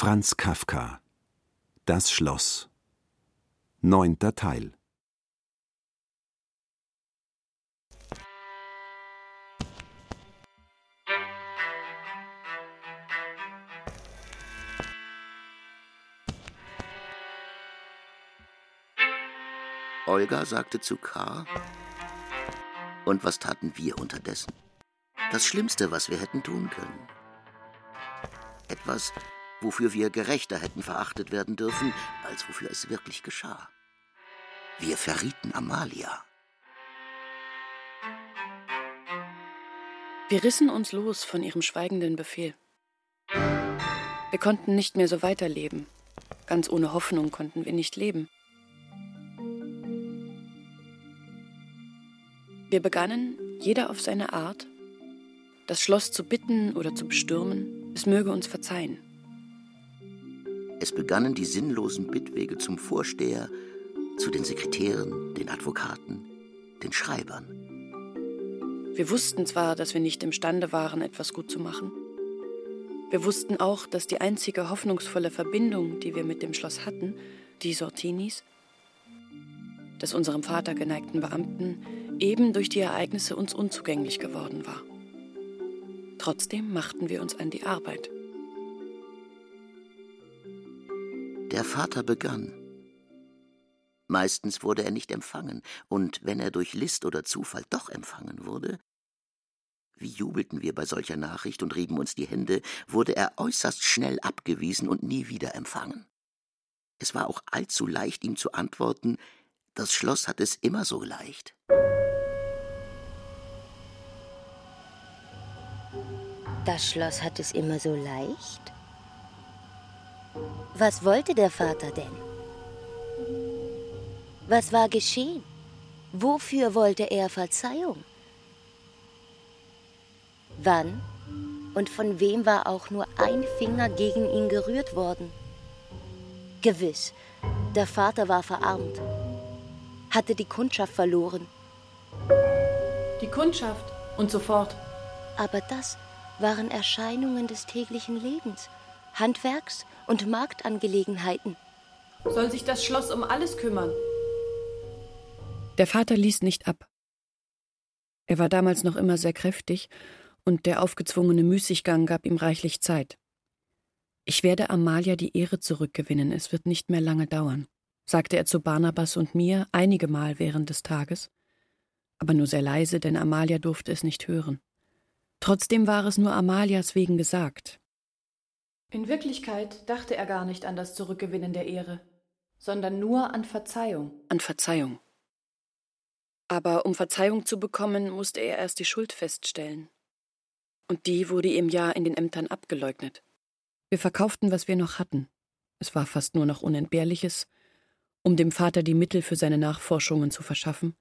Franz Kafka Das Schloss Neunter Teil Olga sagte zu K. Und was taten wir unterdessen? Das Schlimmste, was wir hätten tun können. Etwas, wofür wir gerechter hätten verachtet werden dürfen, als wofür es wirklich geschah. Wir verrieten Amalia. Wir rissen uns los von ihrem schweigenden Befehl. Wir konnten nicht mehr so weiterleben. Ganz ohne Hoffnung konnten wir nicht leben. Wir begannen, jeder auf seine Art, das Schloss zu bitten oder zu bestürmen, es möge uns verzeihen. Es begannen die sinnlosen Bittwege zum Vorsteher, zu den Sekretären, den Advokaten, den Schreibern. Wir wussten zwar, dass wir nicht imstande waren, etwas gut zu machen. Wir wussten auch, dass die einzige hoffnungsvolle Verbindung, die wir mit dem Schloss hatten, die Sortinis, des unserem Vater geneigten Beamten, eben durch die Ereignisse uns unzugänglich geworden war. Trotzdem machten wir uns an die Arbeit. Der Vater begann. Meistens wurde er nicht empfangen, und wenn er durch List oder Zufall doch empfangen wurde, wie jubelten wir bei solcher Nachricht und rieben uns die Hände, wurde er äußerst schnell abgewiesen und nie wieder empfangen. Es war auch allzu leicht, ihm zu antworten, das Schloss hat es immer so leicht. Das Schloss hat es immer so leicht? Was wollte der Vater denn? Was war geschehen? Wofür wollte er Verzeihung? Wann und von wem war auch nur ein Finger gegen ihn gerührt worden? Gewiss, der Vater war verarmt, hatte die Kundschaft verloren. Die Kundschaft und sofort. Aber das waren Erscheinungen des täglichen Lebens, Handwerks- und Marktangelegenheiten. Soll sich das Schloss um alles kümmern? Der Vater ließ nicht ab. Er war damals noch immer sehr kräftig, und der aufgezwungene Müßiggang gab ihm reichlich Zeit. Ich werde Amalia die Ehre zurückgewinnen, es wird nicht mehr lange dauern, sagte er zu Barnabas und mir einige Mal während des Tages, aber nur sehr leise, denn Amalia durfte es nicht hören. Trotzdem war es nur Amalias wegen gesagt. In Wirklichkeit dachte er gar nicht an das Zurückgewinnen der Ehre, sondern nur an Verzeihung. An Verzeihung. Aber um Verzeihung zu bekommen, musste er erst die Schuld feststellen. Und die wurde ihm ja in den Ämtern abgeleugnet. Wir verkauften, was wir noch hatten. Es war fast nur noch Unentbehrliches, um dem Vater die Mittel für seine Nachforschungen zu verschaffen.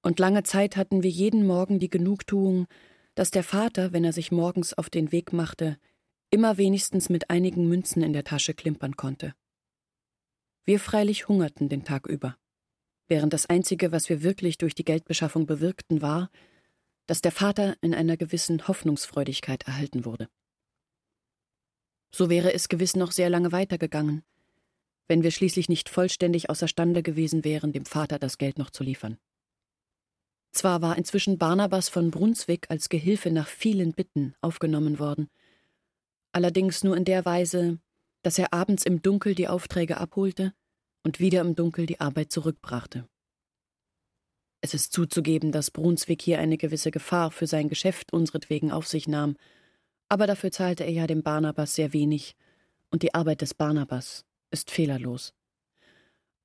Und lange Zeit hatten wir jeden Morgen die Genugtuung, dass der Vater, wenn er sich morgens auf den Weg machte, immer wenigstens mit einigen Münzen in der Tasche klimpern konnte. Wir freilich hungerten den Tag über, während das Einzige, was wir wirklich durch die Geldbeschaffung bewirkten, war, dass der Vater in einer gewissen Hoffnungsfreudigkeit erhalten wurde. So wäre es gewiss noch sehr lange weitergegangen, wenn wir schließlich nicht vollständig außerstande gewesen wären, dem Vater das Geld noch zu liefern. Zwar war inzwischen Barnabas von Brunswick als Gehilfe nach vielen Bitten aufgenommen worden, allerdings nur in der Weise, dass er abends im Dunkel die Aufträge abholte und wieder im Dunkel die Arbeit zurückbrachte. Es ist zuzugeben, dass Brunswick hier eine gewisse Gefahr für sein Geschäft unseretwegen auf sich nahm, aber dafür zahlte er ja dem Barnabas sehr wenig, und die Arbeit des Barnabas ist fehlerlos.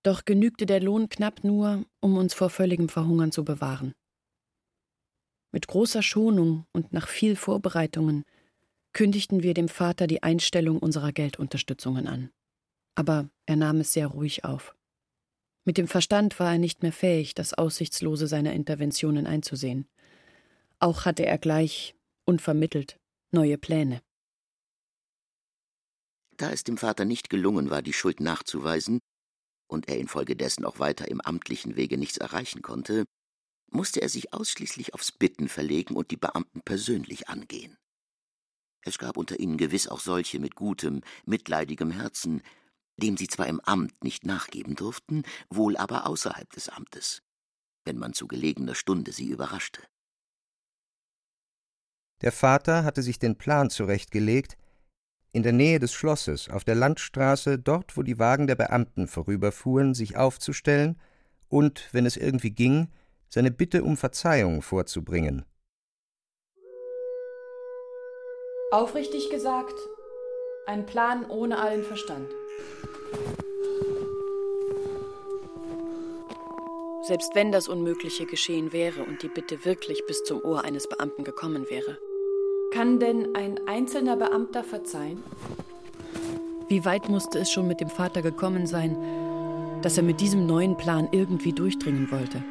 Doch genügte der Lohn knapp nur, um uns vor völligem Verhungern zu bewahren. Mit großer Schonung und nach viel Vorbereitungen kündigten wir dem Vater die Einstellung unserer Geldunterstützungen an. Aber er nahm es sehr ruhig auf. Mit dem Verstand war er nicht mehr fähig, das Aussichtslose seiner Interventionen einzusehen. Auch hatte er gleich, unvermittelt, neue Pläne. Da es dem Vater nicht gelungen war, die Schuld nachzuweisen, und er infolgedessen auch weiter im amtlichen Wege nichts erreichen konnte, musste er sich ausschließlich aufs Bitten verlegen und die Beamten persönlich angehen. Es gab unter ihnen gewiss auch solche mit gutem, mitleidigem Herzen, dem sie zwar im Amt nicht nachgeben durften, wohl aber außerhalb des Amtes, wenn man zu gelegener Stunde sie überraschte. Der Vater hatte sich den Plan zurechtgelegt, in der Nähe des Schlosses, auf der Landstraße, dort, wo die Wagen der Beamten vorüberfuhren, sich aufzustellen und, wenn es irgendwie ging, seine Bitte um Verzeihung vorzubringen. Aufrichtig gesagt, ein Plan ohne allen Verstand. Selbst wenn das Unmögliche geschehen wäre und die Bitte wirklich bis zum Ohr eines Beamten gekommen wäre. Kann denn ein einzelner Beamter verzeihen? Wie weit musste es schon mit dem Vater gekommen sein, dass er mit diesem neuen Plan irgendwie durchdringen wollte?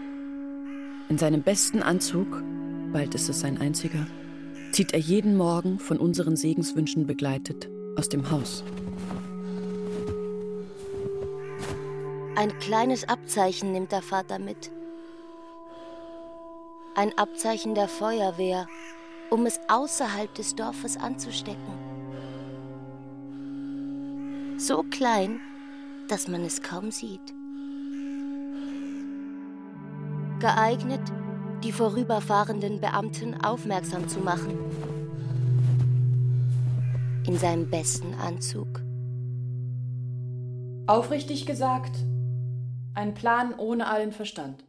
In seinem besten Anzug, bald ist es sein einziger, zieht er jeden Morgen von unseren Segenswünschen begleitet aus dem Haus. Ein kleines Abzeichen nimmt der Vater mit. Ein Abzeichen der Feuerwehr, um es außerhalb des Dorfes anzustecken. So klein, dass man es kaum sieht. Geeignet, die vorüberfahrenden Beamten aufmerksam zu machen. In seinem besten Anzug. Aufrichtig gesagt, ein Plan ohne allen Verstand.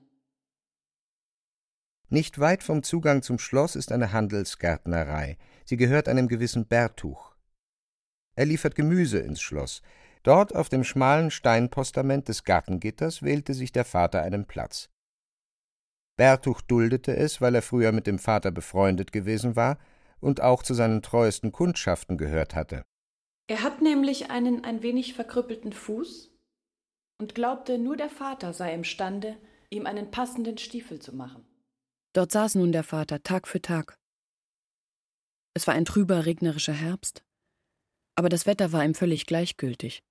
Nicht weit vom Zugang zum Schloss ist eine Handelsgärtnerei. Sie gehört einem gewissen Bertuch. Er liefert Gemüse ins Schloss. Dort auf dem schmalen Steinpostament des Gartengitters wählte sich der Vater einen Platz. Bertuch duldete es, weil er früher mit dem Vater befreundet gewesen war und auch zu seinen treuesten Kundschaften gehört hatte. Er hat nämlich einen ein wenig verkrüppelten Fuß und glaubte, nur der Vater sei imstande, ihm einen passenden Stiefel zu machen. Dort saß nun der Vater Tag für Tag. Es war ein trüber, regnerischer Herbst, aber das Wetter war ihm völlig gleichgültig.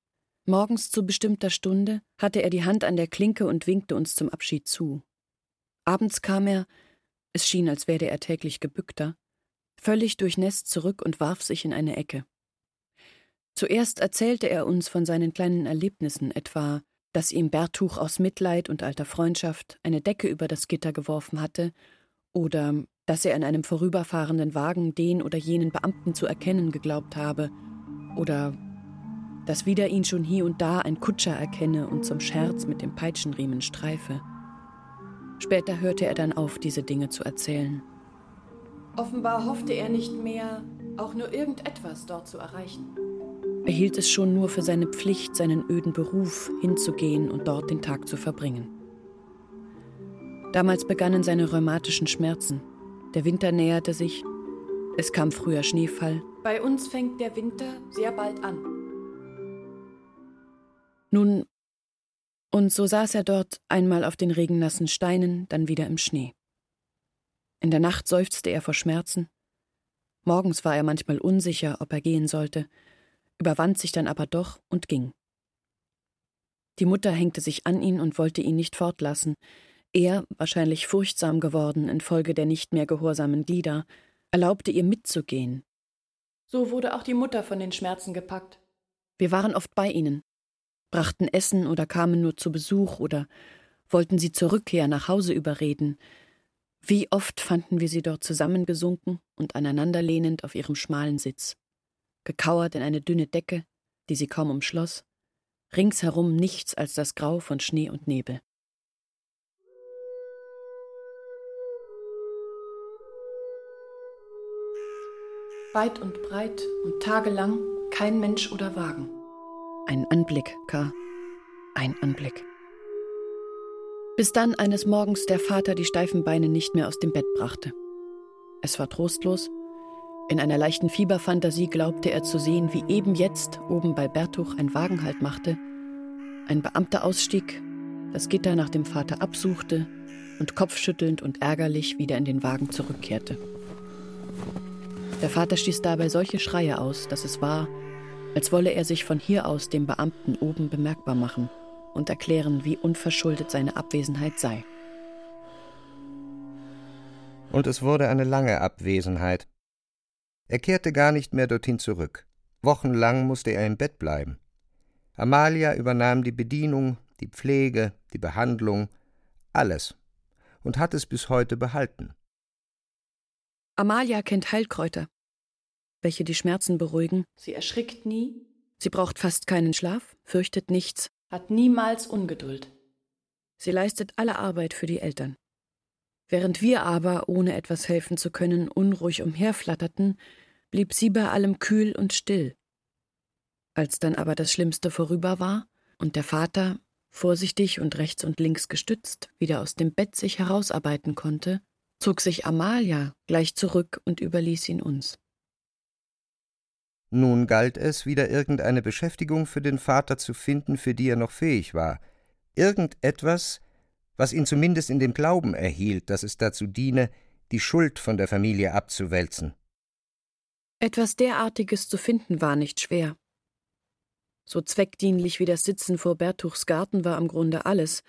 Morgens zu bestimmter Stunde hatte er die Hand an der Klinke und winkte uns zum Abschied zu. Abends kam er, es schien, als werde er täglich gebückter, völlig durchnässt zurück und warf sich in eine Ecke. Zuerst erzählte er uns von seinen kleinen Erlebnissen, etwa, dass ihm Bertuch aus Mitleid und alter Freundschaft eine Decke über das Gitter geworfen hatte, oder dass er in einem vorüberfahrenden Wagen den oder jenen Beamten zu erkennen geglaubt habe, oder dass wieder ihn schon hier und da ein Kutscher erkenne und zum Scherz mit dem Peitschenriemen streife. Später hörte er dann auf, diese Dinge zu erzählen. Offenbar hoffte er nicht mehr, auch nur irgendetwas dort zu erreichen. Er hielt es schon nur für seine Pflicht, seinen öden Beruf hinzugehen und dort den Tag zu verbringen. Damals begannen seine rheumatischen Schmerzen. Der Winter näherte sich. Es kam früher Schneefall. Bei uns fängt der Winter sehr bald an. Nun und so saß er dort einmal auf den regennassen Steinen, dann wieder im Schnee. In der Nacht seufzte er vor Schmerzen. Morgens war er manchmal unsicher, ob er gehen sollte, überwand sich dann aber doch und ging. Die Mutter hängte sich an ihn und wollte ihn nicht fortlassen. Er, wahrscheinlich furchtsam geworden infolge der nicht mehr gehorsamen Glieder, erlaubte ihr mitzugehen. So wurde auch die Mutter von den Schmerzen gepackt. Wir waren oft bei ihnen, brachten Essen oder kamen nur zu Besuch oder wollten sie zur Rückkehr nach Hause überreden. Wie oft fanden wir sie dort zusammengesunken und aneinanderlehnend auf ihrem schmalen Sitz, gekauert in eine dünne Decke, die sie kaum umschloss, ringsherum nichts als das Grau von Schnee und Nebel. Weit und breit und tagelang kein Mensch oder Wagen. Ein Anblick, K. Ein Anblick. Bis dann eines Morgens der Vater die steifen Beine nicht mehr aus dem Bett brachte. Es war trostlos. In einer leichten Fieberfantasie glaubte er zu sehen, wie eben jetzt oben bei Bertuch ein Wagen halt machte, ein Beamter ausstieg, das Gitter nach dem Vater absuchte und kopfschüttelnd und ärgerlich wieder in den Wagen zurückkehrte. Der Vater stieß dabei solche Schreie aus, dass es war, als wolle er sich von hier aus dem Beamten oben bemerkbar machen und erklären, wie unverschuldet seine Abwesenheit sei. Und es wurde eine lange Abwesenheit. Er kehrte gar nicht mehr dorthin zurück. Wochenlang musste er im Bett bleiben. Amalia übernahm die Bedienung, die Pflege, die Behandlung, alles und hat es bis heute behalten. Amalia kennt Heilkräuter, welche die Schmerzen beruhigen. Sie erschrickt nie. Sie braucht fast keinen Schlaf, fürchtet nichts. Hat niemals Ungeduld. Sie leistet alle Arbeit für die Eltern. Während wir aber, ohne etwas helfen zu können, unruhig umherflatterten, blieb sie bei allem kühl und still. Als dann aber das Schlimmste vorüber war und der Vater, vorsichtig und rechts und links gestützt, wieder aus dem Bett sich herausarbeiten konnte, zog sich Amalia gleich zurück und überließ ihn uns. Nun galt es, wieder irgendeine Beschäftigung für den Vater zu finden, für die er noch fähig war. Irgendetwas, was ihn zumindest in dem Glauben erhielt, dass es dazu diene, die Schuld von der Familie abzuwälzen. Etwas derartiges zu finden war nicht schwer. So zweckdienlich wie das Sitzen vor Bertuchs Garten war im Grunde alles,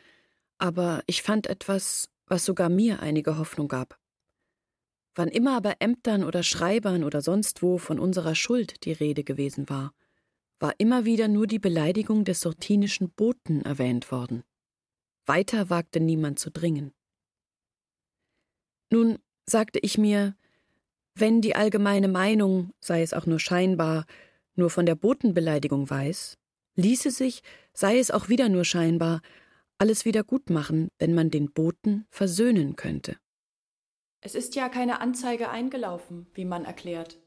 aber ich fand etwas, was sogar mir einige Hoffnung gab. Wann immer bei Ämtern oder Schreibern oder sonst wo von unserer Schuld die Rede gewesen war, war immer wieder nur die Beleidigung des sortinischen Boten erwähnt worden. Weiter wagte niemand zu dringen. Nun sagte ich mir, wenn die allgemeine Meinung, sei es auch nur scheinbar, nur von der Botenbeleidigung weiß, ließe sich, sei es auch wieder nur scheinbar, alles wieder gut machen, wenn man den Boten versöhnen könnte. Es ist ja keine Anzeige eingelaufen, wie man erklärt.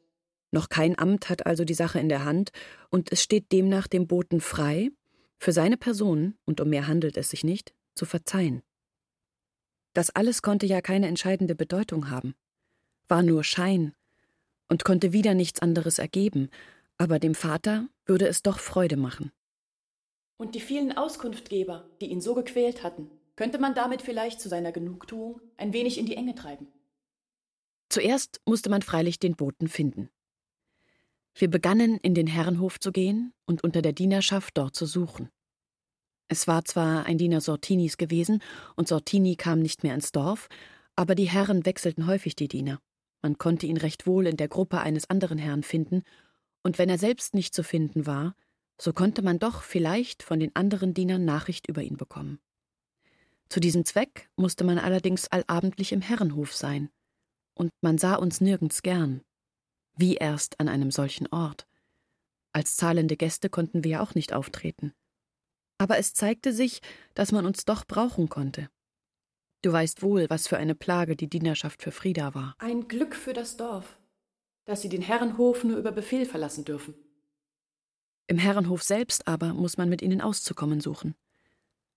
Noch kein Amt hat also die Sache in der Hand, und es steht demnach dem Boten frei, für seine Person, und um mehr handelt es sich nicht, zu verzeihen. Das alles konnte ja keine entscheidende Bedeutung haben, war nur Schein und konnte wieder nichts anderes ergeben, aber dem Vater würde es doch Freude machen. Und die vielen Auskunftgeber, die ihn so gequält hatten, könnte man damit vielleicht zu seiner Genugtuung ein wenig in die Enge treiben. Zuerst musste man freilich den Boten finden. Wir begannen, in den Herrenhof zu gehen und unter der Dienerschaft dort zu suchen. Es war zwar ein Diener Sortinis gewesen, und Sortini kam nicht mehr ins Dorf, aber die Herren wechselten häufig die Diener. Man konnte ihn recht wohl in der Gruppe eines anderen Herrn finden, und wenn er selbst nicht zu finden war, so konnte man doch vielleicht von den anderen Dienern Nachricht über ihn bekommen. Zu diesem Zweck musste man allerdings allabendlich im Herrenhof sein, und man sah uns nirgends gern. Wie erst an einem solchen Ort. Als zahlende Gäste konnten wir ja auch nicht auftreten. Aber es zeigte sich, dass man uns doch brauchen konnte. Du weißt wohl, was für eine Plage die Dienerschaft für Frieda war. Ein Glück für das Dorf, dass sie den Herrenhof nur über Befehl verlassen dürfen. Im Herrenhof selbst aber muss man mit ihnen auszukommen suchen.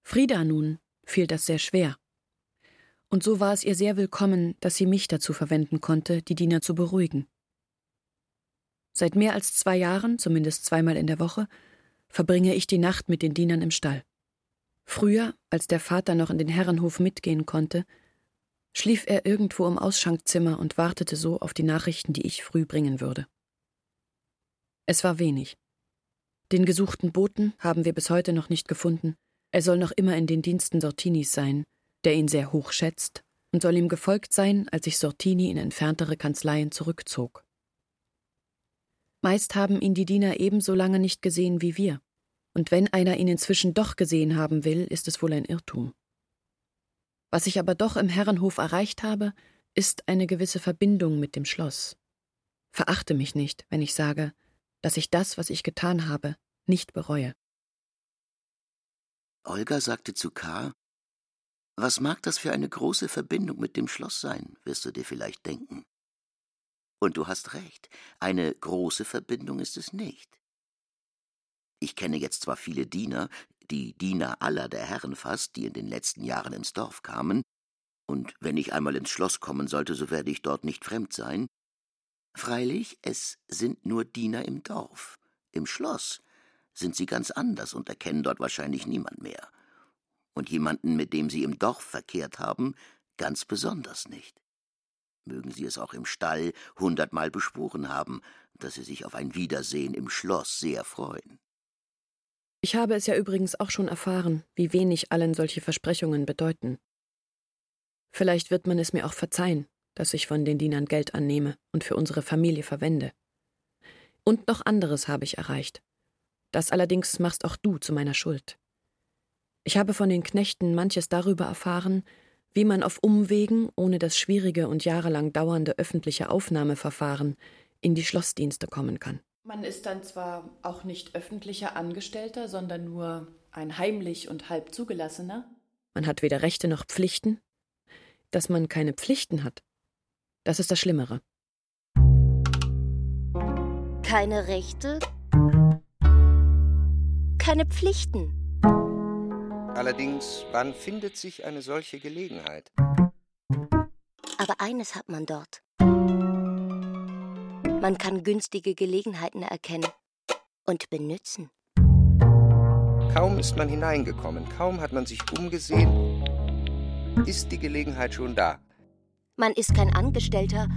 Frieda nun fiel das sehr schwer. Und so war es ihr sehr willkommen, dass sie mich dazu verwenden konnte, die Diener zu beruhigen. Seit mehr als zwei Jahren, zumindest zweimal in der Woche, verbringe ich die Nacht mit den Dienern im Stall. Früher, als der Vater noch in den Herrenhof mitgehen konnte, schlief er irgendwo im Ausschenkzimmer und wartete so auf die Nachrichten, die ich früh bringen würde. Es war wenig. Den gesuchten Boten haben wir bis heute noch nicht gefunden. Er soll noch immer in den Diensten Sortinis sein, der ihn sehr hoch schätzt, und soll ihm gefolgt sein, als sich Sortini in entferntere Kanzleien zurückzog. Meist haben ihn die Diener ebenso lange nicht gesehen wie wir, und wenn einer ihn inzwischen doch gesehen haben will, ist es wohl ein Irrtum. Was ich aber doch im Herrenhof erreicht habe, ist eine gewisse Verbindung mit dem Schloss. Verachte mich nicht, wenn ich sage, dass ich das, was ich getan habe, nicht bereue. Olga sagte zu K. Was mag das für eine große Verbindung mit dem Schloss sein, wirst du dir vielleicht denken. Und du hast recht, eine große Verbindung ist es nicht. Ich kenne jetzt zwar viele Diener, die Diener aller der Herren fast, die in den letzten Jahren ins Dorf kamen, und wenn ich einmal ins Schloss kommen sollte, so werde ich dort nicht fremd sein. Freilich, es sind nur Diener im Dorf. Im Schloss sind sie ganz anders und erkennen dort wahrscheinlich niemand mehr. Und jemanden, mit dem sie im Dorf verkehrt haben, ganz besonders nicht. Mögen sie es auch im Stall hundertmal beschworen haben, dass sie sich auf ein Wiedersehen im Schloss sehr freuen. Ich habe es ja übrigens auch schon erfahren, wie wenig allen solche Versprechungen bedeuten. Vielleicht wird man es mir auch verzeihen, dass ich von den Dienern Geld annehme und für unsere Familie verwende. Und noch anderes habe ich erreicht. Das allerdings machst auch du zu meiner Schuld. Ich habe von den Knechten manches darüber erfahren, wie man auf Umwegen, ohne das schwierige und jahrelang dauernde öffentliche Aufnahmeverfahren, in die Schlossdienste kommen kann. Man ist dann zwar auch nicht öffentlicher Angestellter, sondern nur ein heimlich und halb zugelassener. Man hat weder Rechte noch Pflichten. Dass man keine Pflichten hat, das ist das Schlimmere. Keine Rechte, keine Pflichten. Allerdings, wann findet sich eine solche Gelegenheit? Aber eines hat man dort. Man kann günstige Gelegenheiten erkennen und benützen. Kaum ist man hineingekommen, kaum hat man sich umgesehen, ist die Gelegenheit schon da. Man ist kein Angestellter,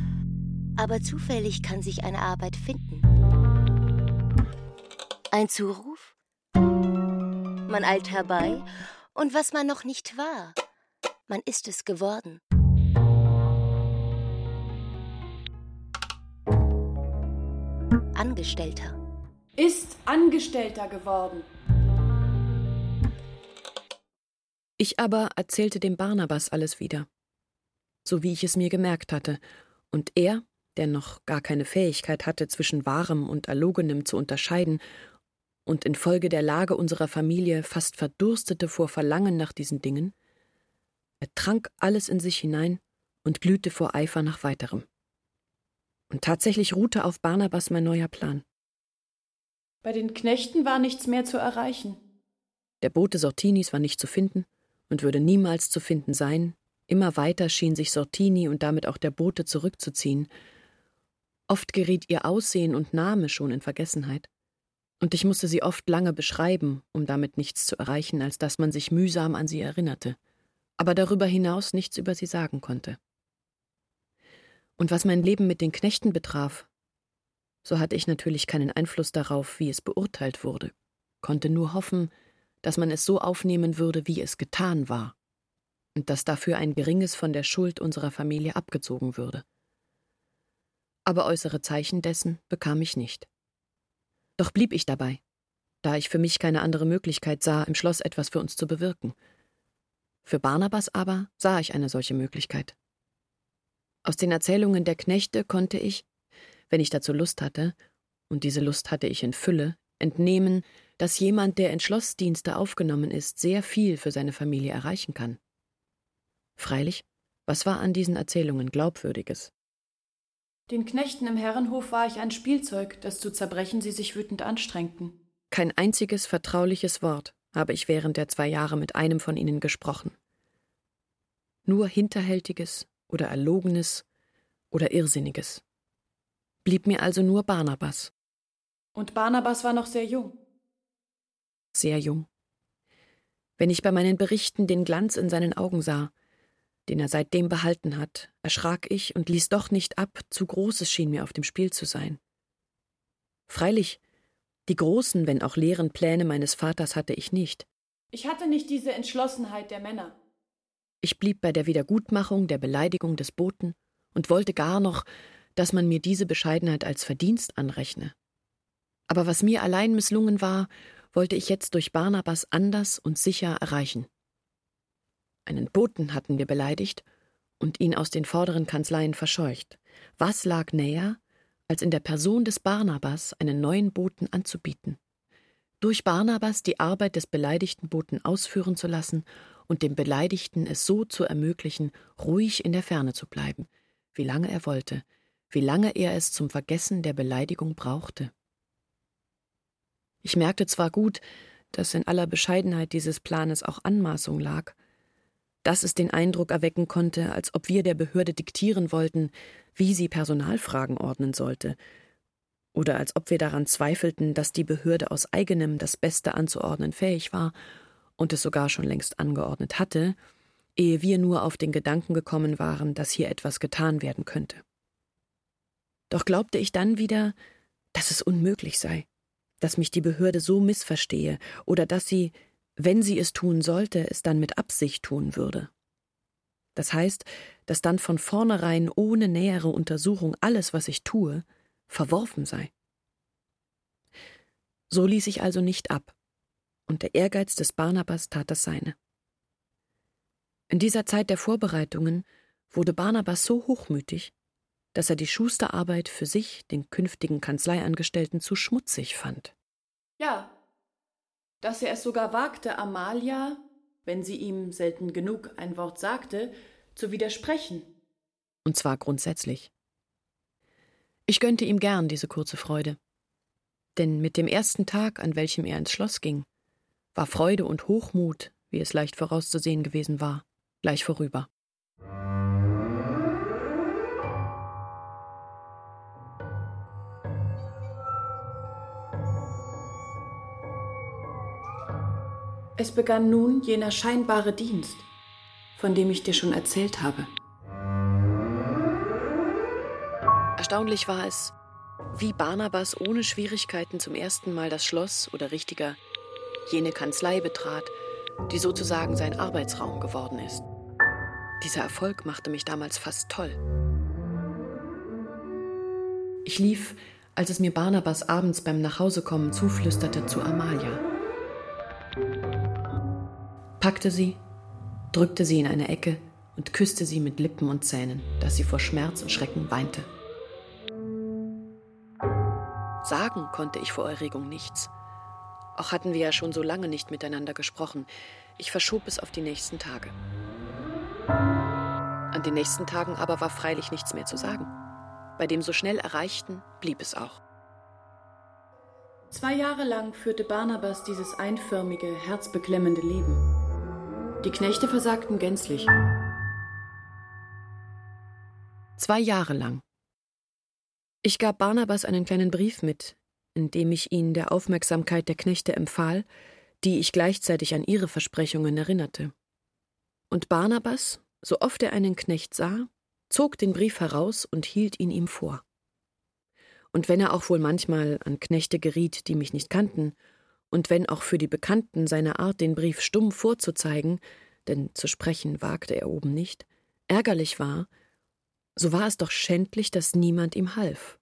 aber zufällig kann sich eine Arbeit finden. Ein Zuruf? Man eilt herbei und was man noch nicht war, man ist es geworden. Angestellter. Ist Angestellter geworden. Ich aber erzählte dem Barnabas alles wieder, so wie ich es mir gemerkt hatte, und er, der noch gar keine Fähigkeit hatte, zwischen wahrem und erlogenem zu unterscheiden und infolge der Lage unserer Familie fast verdurstete vor Verlangen nach diesen Dingen, er trank alles in sich hinein und glühte vor Eifer nach weiterem. Und tatsächlich ruhte auf Barnabas mein neuer Plan. Bei den Knechten war nichts mehr zu erreichen. Der Bote Sortinis war nicht zu finden und würde niemals zu finden sein. Immer weiter schien sich Sortini und damit auch der Bote zurückzuziehen. Oft geriet ihr Aussehen und Name schon in Vergessenheit. Und ich musste sie oft lange beschreiben, um damit nichts zu erreichen, als dass man sich mühsam an sie erinnerte, aber darüber hinaus nichts über sie sagen konnte. Und was mein Leben mit den Knechten betraf, so hatte ich natürlich keinen Einfluss darauf, wie es beurteilt wurde, konnte nur hoffen, dass man es so aufnehmen würde, wie es getan war, und dass dafür ein geringes von der Schuld unserer Familie abgezogen würde. Aber äußere Zeichen dessen bekam ich nicht. Doch blieb ich dabei, da ich für mich keine andere Möglichkeit sah, im Schloss etwas für uns zu bewirken. Für Barnabas aber sah ich eine solche Möglichkeit. Aus den Erzählungen der Knechte konnte ich, wenn ich dazu Lust hatte, und diese Lust hatte ich in Fülle, entnehmen, dass jemand, der in Schlossdienste aufgenommen ist, sehr viel für seine Familie erreichen kann. Freilich, was war an diesen Erzählungen Glaubwürdiges? Den Knechten im Herrenhof war ich ein Spielzeug, das zu zerbrechen sie sich wütend anstrengten. Kein einziges vertrauliches Wort habe ich während der zwei Jahre mit einem von ihnen gesprochen. Nur hinterhältiges, oder Erlogenes oder Irrsinniges. Blieb mir also nur Barnabas. Und Barnabas war noch sehr jung. Sehr jung. Wenn ich bei meinen Berichten den Glanz in seinen Augen sah, den er seitdem behalten hat, erschrak ich und ließ doch nicht ab, zu Großes schien mir auf dem Spiel zu sein. Freilich, die großen, wenn auch leeren Pläne meines Vaters hatte ich nicht. Ich hatte nicht diese Entschlossenheit der Männer. Ich blieb bei der Wiedergutmachung der Beleidigung des Boten und wollte gar noch, dass man mir diese Bescheidenheit als Verdienst anrechne. Aber was mir allein misslungen war, wollte ich jetzt durch Barnabas anders und sicher erreichen. Einen Boten hatten wir beleidigt und ihn aus den vorderen Kanzleien verscheucht. Was lag näher, als in der Person des Barnabas einen neuen Boten anzubieten? Durch Barnabas die Arbeit des beleidigten Boten ausführen zu lassen und dem Beleidigten es so zu ermöglichen, ruhig in der Ferne zu bleiben, wie lange er wollte, wie lange er es zum Vergessen der Beleidigung brauchte. Ich merkte zwar gut, dass in aller Bescheidenheit dieses Planes auch Anmaßung lag, dass es den Eindruck erwecken konnte, als ob wir der Behörde diktieren wollten, wie sie Personalfragen ordnen sollte, oder als ob wir daran zweifelten, dass die Behörde aus eigenem das Beste anzuordnen fähig war und es sogar schon längst angeordnet hatte, ehe wir nur auf den Gedanken gekommen waren, dass hier etwas getan werden könnte. Doch glaubte ich dann wieder, dass es unmöglich sei, dass mich die Behörde so missverstehe oder dass sie, wenn sie es tun sollte, es dann mit Absicht tun würde. Das heißt, dass dann von vornherein ohne nähere Untersuchung alles, was ich tue, verworfen sei. So ließ ich also nicht ab, und der Ehrgeiz des Barnabas tat das seine. In dieser Zeit der Vorbereitungen wurde Barnabas so hochmütig, dass er die Schusterarbeit für sich, den künftigen Kanzleiangestellten, zu schmutzig fand. Ja, dass er es sogar wagte, Amalia, wenn sie ihm selten genug ein Wort sagte, zu widersprechen. Und zwar grundsätzlich. Ich gönnte ihm gern diese kurze Freude. Denn mit dem ersten Tag, an welchem er ins Schloss ging, war Freude und Hochmut, wie es leicht vorauszusehen gewesen war, gleich vorüber. Es begann nun jener scheinbare Dienst, von dem ich dir schon erzählt habe. Erstaunlich war es, wie Barnabas ohne Schwierigkeiten zum ersten Mal das Schloss oder richtiger jene Kanzlei betrat, die sozusagen sein Arbeitsraum geworden ist. Dieser Erfolg machte mich damals fast toll. Ich lief, als es mir Barnabas abends beim Nachhausekommen zuflüsterte, zu Amalia packte sie, drückte sie in eine Ecke und küsste sie mit Lippen und Zähnen, dass sie vor Schmerz und Schrecken weinte. Sagen konnte ich vor Erregung nichts. Auch hatten wir ja schon so lange nicht miteinander gesprochen. Ich verschob es auf die nächsten Tage. An den nächsten Tagen aber war freilich nichts mehr zu sagen. Bei dem so schnell Erreichten blieb es auch. Zwei Jahre lang führte Barnabas dieses einförmige, herzbeklemmende Leben. Die Knechte versagten gänzlich. Zwei Jahre lang. Ich gab Barnabas einen kleinen Brief mit, in dem ich ihn der Aufmerksamkeit der Knechte empfahl, die ich gleichzeitig an ihre Versprechungen erinnerte. Und Barnabas, so oft er einen Knecht sah, zog den Brief heraus und hielt ihn ihm vor. Und wenn er auch wohl manchmal an Knechte geriet, die mich nicht kannten und wenn auch für die Bekannten seine Art, den Brief stumm vorzuzeigen, denn zu sprechen wagte er oben nicht, ärgerlich war, so war es doch schändlich, dass niemand ihm half.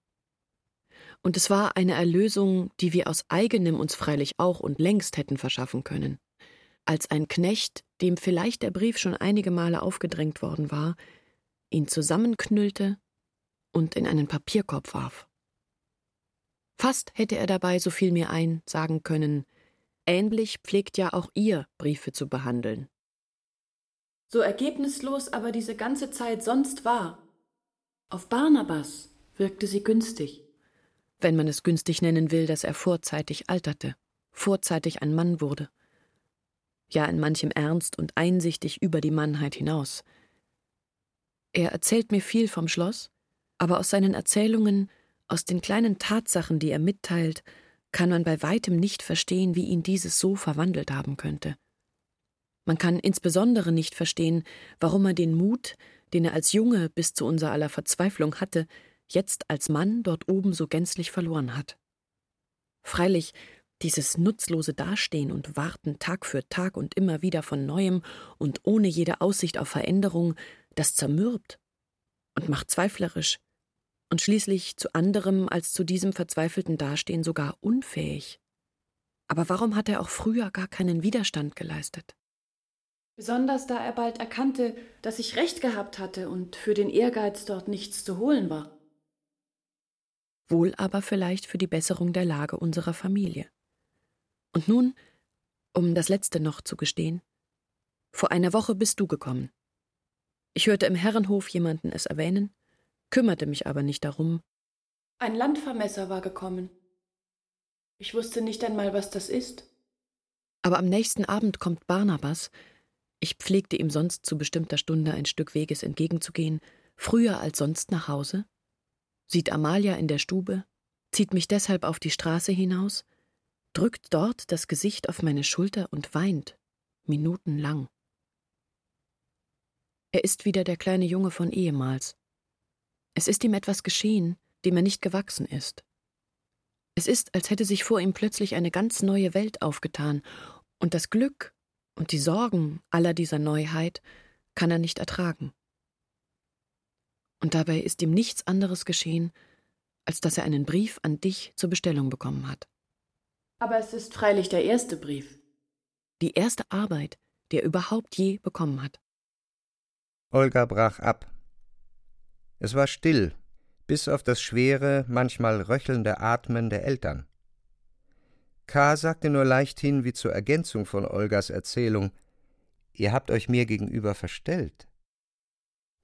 Und es war eine Erlösung, die wir aus eigenem uns freilich auch und längst hätten verschaffen können, als ein Knecht, dem vielleicht der Brief schon einige Male aufgedrängt worden war, ihn zusammenknüllte und in einen Papierkorb warf. Fast hätte er dabei, so fiel mir ein, sagen können, ähnlich pflegt ja auch ihr Briefe zu behandeln. So ergebnislos aber diese ganze Zeit sonst war. Auf Barnabas wirkte sie günstig. Wenn man es günstig nennen will, dass er vorzeitig alterte, vorzeitig ein Mann wurde. Ja, in manchem ernst und einsichtig über die Mannheit hinaus. Er erzählt mir viel vom Schloss, aber aus seinen Erzählungen aus den kleinen Tatsachen, die er mitteilt, kann man bei weitem nicht verstehen, wie ihn dieses so verwandelt haben könnte. Man kann insbesondere nicht verstehen, warum er den Mut, den er als Junge bis zu unser aller Verzweiflung hatte, jetzt als Mann dort oben so gänzlich verloren hat. Freilich, dieses nutzlose Dastehen und Warten Tag für Tag und immer wieder von neuem und ohne jede Aussicht auf Veränderung, das zermürbt und macht zweiflerisch, und schließlich zu anderem als zu diesem verzweifelten Dastehen sogar unfähig. Aber warum hat er auch früher gar keinen Widerstand geleistet? Besonders da er bald erkannte, dass ich recht gehabt hatte und für den Ehrgeiz dort nichts zu holen war. Wohl aber vielleicht für die Besserung der Lage unserer Familie. Und nun, um das letzte noch zu gestehen, vor einer Woche bist du gekommen. Ich hörte im Herrenhof jemanden es erwähnen, kümmerte mich aber nicht darum. Ein Landvermesser war gekommen. Ich wusste nicht einmal, was das ist. Aber am nächsten Abend kommt Barnabas. Ich pflegte ihm sonst zu bestimmter Stunde ein Stück Weges entgegenzugehen, früher als sonst nach Hause, sieht Amalia in der Stube, zieht mich deshalb auf die Straße hinaus, drückt dort das Gesicht auf meine Schulter und weint, minutenlang. Er ist wieder der kleine Junge von ehemals. Es ist ihm etwas geschehen, dem er nicht gewachsen ist. Es ist, als hätte sich vor ihm plötzlich eine ganz neue Welt aufgetan, und das Glück und die Sorgen aller dieser Neuheit kann er nicht ertragen. Und dabei ist ihm nichts anderes geschehen, als dass er einen Brief an dich zur Bestellung bekommen hat. Aber es ist freilich der erste Brief. Die erste Arbeit, die er überhaupt je bekommen hat. Olga brach ab. Es war still, bis auf das schwere, manchmal röchelnde Atmen der Eltern. K. sagte nur leichthin wie zur Ergänzung von Olgas Erzählung Ihr habt euch mir gegenüber verstellt.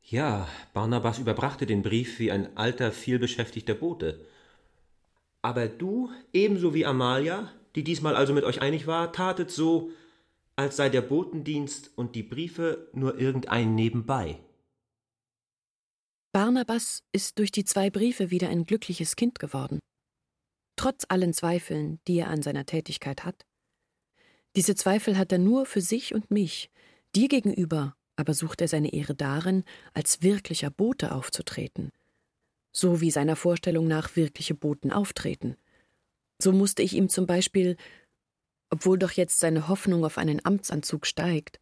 Ja, Barnabas überbrachte den Brief wie ein alter, vielbeschäftigter Bote. Aber du, ebenso wie Amalia, die diesmal also mit euch einig war, tatet so, als sei der Botendienst und die Briefe nur irgendein Nebenbei. Barnabas ist durch die zwei Briefe wieder ein glückliches Kind geworden. Trotz allen Zweifeln, die er an seiner Tätigkeit hat. Diese Zweifel hat er nur für sich und mich, dir gegenüber aber sucht er seine Ehre darin, als wirklicher Bote aufzutreten, so wie seiner Vorstellung nach wirkliche Boten auftreten. So musste ich ihm zum Beispiel, obwohl doch jetzt seine Hoffnung auf einen Amtsanzug steigt,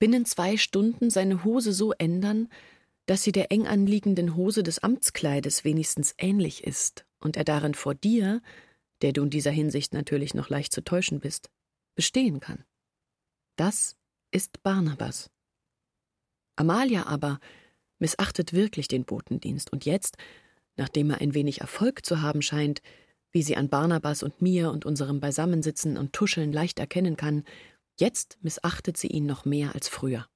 binnen zwei Stunden seine Hose so ändern, dass sie der eng anliegenden Hose des Amtskleides wenigstens ähnlich ist und er darin vor dir, der du in dieser Hinsicht natürlich noch leicht zu täuschen bist, bestehen kann. Das ist Barnabas. Amalia aber missachtet wirklich den Botendienst, und jetzt, nachdem er ein wenig Erfolg zu haben scheint, wie sie an Barnabas und mir und unserem Beisammensitzen und Tuscheln leicht erkennen kann, jetzt missachtet sie ihn noch mehr als früher.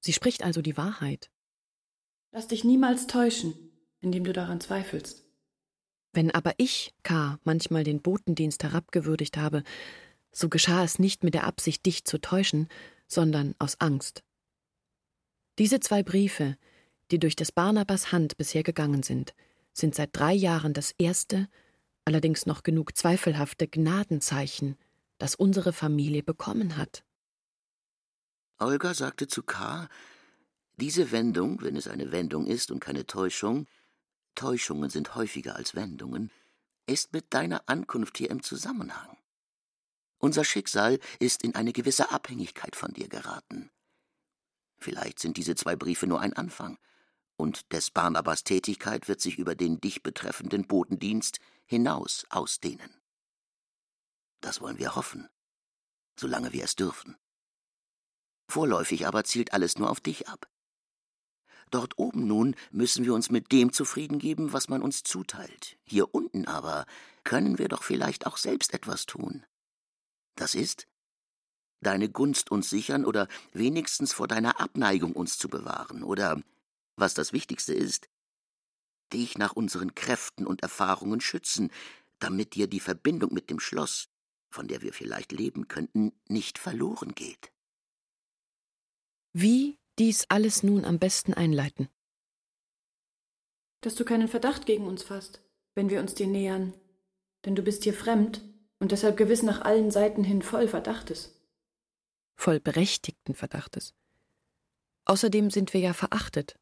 Sie spricht also die Wahrheit. Lass dich niemals täuschen, indem du daran zweifelst. Wenn aber ich, K., manchmal den Botendienst herabgewürdigt habe, so geschah es nicht mit der Absicht, dich zu täuschen, sondern aus Angst. Diese zwei Briefe, die durch des Barnabas Hand bisher gegangen sind, sind seit drei Jahren das erste, allerdings noch genug zweifelhafte Gnadenzeichen, das unsere Familie bekommen hat. Olga sagte zu K., diese Wendung, wenn es eine Wendung ist und keine Täuschung, Täuschungen sind häufiger als Wendungen, ist mit deiner Ankunft hier im Zusammenhang. Unser Schicksal ist in eine gewisse Abhängigkeit von dir geraten. Vielleicht sind diese zwei Briefe nur ein Anfang, und des Barnabas Tätigkeit wird sich über den dich betreffenden Botendienst hinaus ausdehnen. Das wollen wir hoffen, solange wir es dürfen. Vorläufig aber zielt alles nur auf dich ab. Dort oben nun müssen wir uns mit dem zufrieden geben, was man uns zuteilt. Hier unten aber können wir doch vielleicht auch selbst etwas tun. Das ist, deine Gunst uns sichern oder wenigstens vor deiner Abneigung uns zu bewahren oder, was das Wichtigste ist, dich nach unseren Kräften und Erfahrungen schützen, damit dir die Verbindung mit dem Schloss, von der wir vielleicht leben könnten, nicht verloren geht. Wie dies alles nun am besten einleiten? Dass du keinen Verdacht gegen uns fasst, wenn wir uns dir nähern, denn du bist hier fremd und deshalb gewiss nach allen Seiten hin voll Verdachtes voll berechtigten Verdachtes. Außerdem sind wir ja verachtet,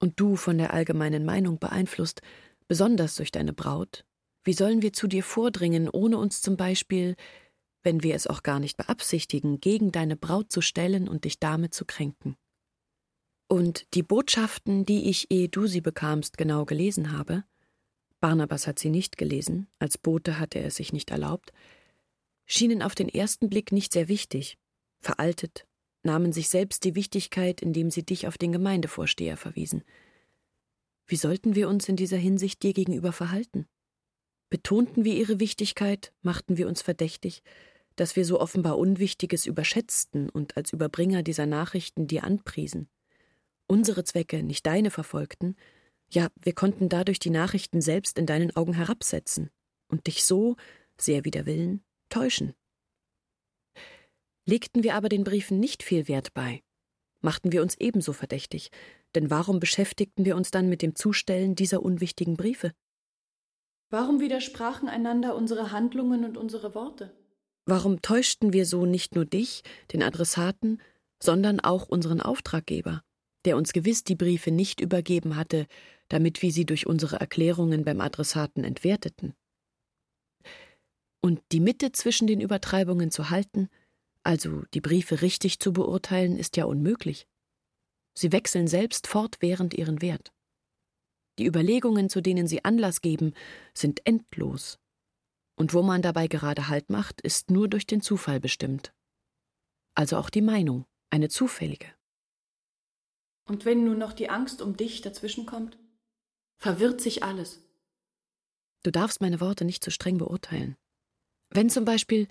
und du von der allgemeinen Meinung beeinflusst, besonders durch deine Braut. Wie sollen wir zu dir vordringen, ohne uns zum Beispiel, wenn wir es auch gar nicht beabsichtigen, gegen deine Braut zu stellen und dich damit zu kränken? Und die Botschaften, die ich, ehe du sie bekamst, genau gelesen habe, Barnabas hat sie nicht gelesen, als Bote hatte er es sich nicht erlaubt, schienen auf den ersten Blick nicht sehr wichtig, veraltet, nahmen sich selbst die Wichtigkeit, indem sie dich auf den Gemeindevorsteher verwiesen. Wie sollten wir uns in dieser Hinsicht dir gegenüber verhalten? Betonten wir ihre Wichtigkeit, machten wir uns verdächtig, dass wir so offenbar Unwichtiges überschätzten und als Überbringer dieser Nachrichten dir anpriesen. Unsere Zwecke, nicht deine verfolgten, ja, wir konnten dadurch die Nachrichten selbst in deinen Augen herabsetzen und dich so, sehr wider Willen, täuschen. Legten wir aber den Briefen nicht viel Wert bei, machten wir uns ebenso verdächtig, denn warum beschäftigten wir uns dann mit dem Zustellen dieser unwichtigen Briefe? Warum widersprachen einander unsere Handlungen und unsere Worte? Warum täuschten wir so nicht nur dich, den Adressaten, sondern auch unseren Auftraggeber, der uns gewiss die Briefe nicht übergeben hatte, damit wir sie durch unsere Erklärungen beim Adressaten entwerteten? Und die Mitte zwischen den Übertreibungen zu halten, also die Briefe richtig zu beurteilen, ist ja unmöglich. Sie wechseln selbst fortwährend ihren Wert. Die Überlegungen, zu denen sie Anlass geben, sind endlos. Und wo man dabei gerade Halt macht, ist nur durch den Zufall bestimmt. Also auch die Meinung, eine zufällige. Und wenn nun noch die Angst um dich dazwischenkommt, verwirrt sich alles. Du darfst meine Worte nicht zu streng beurteilen. Wenn zum Beispiel,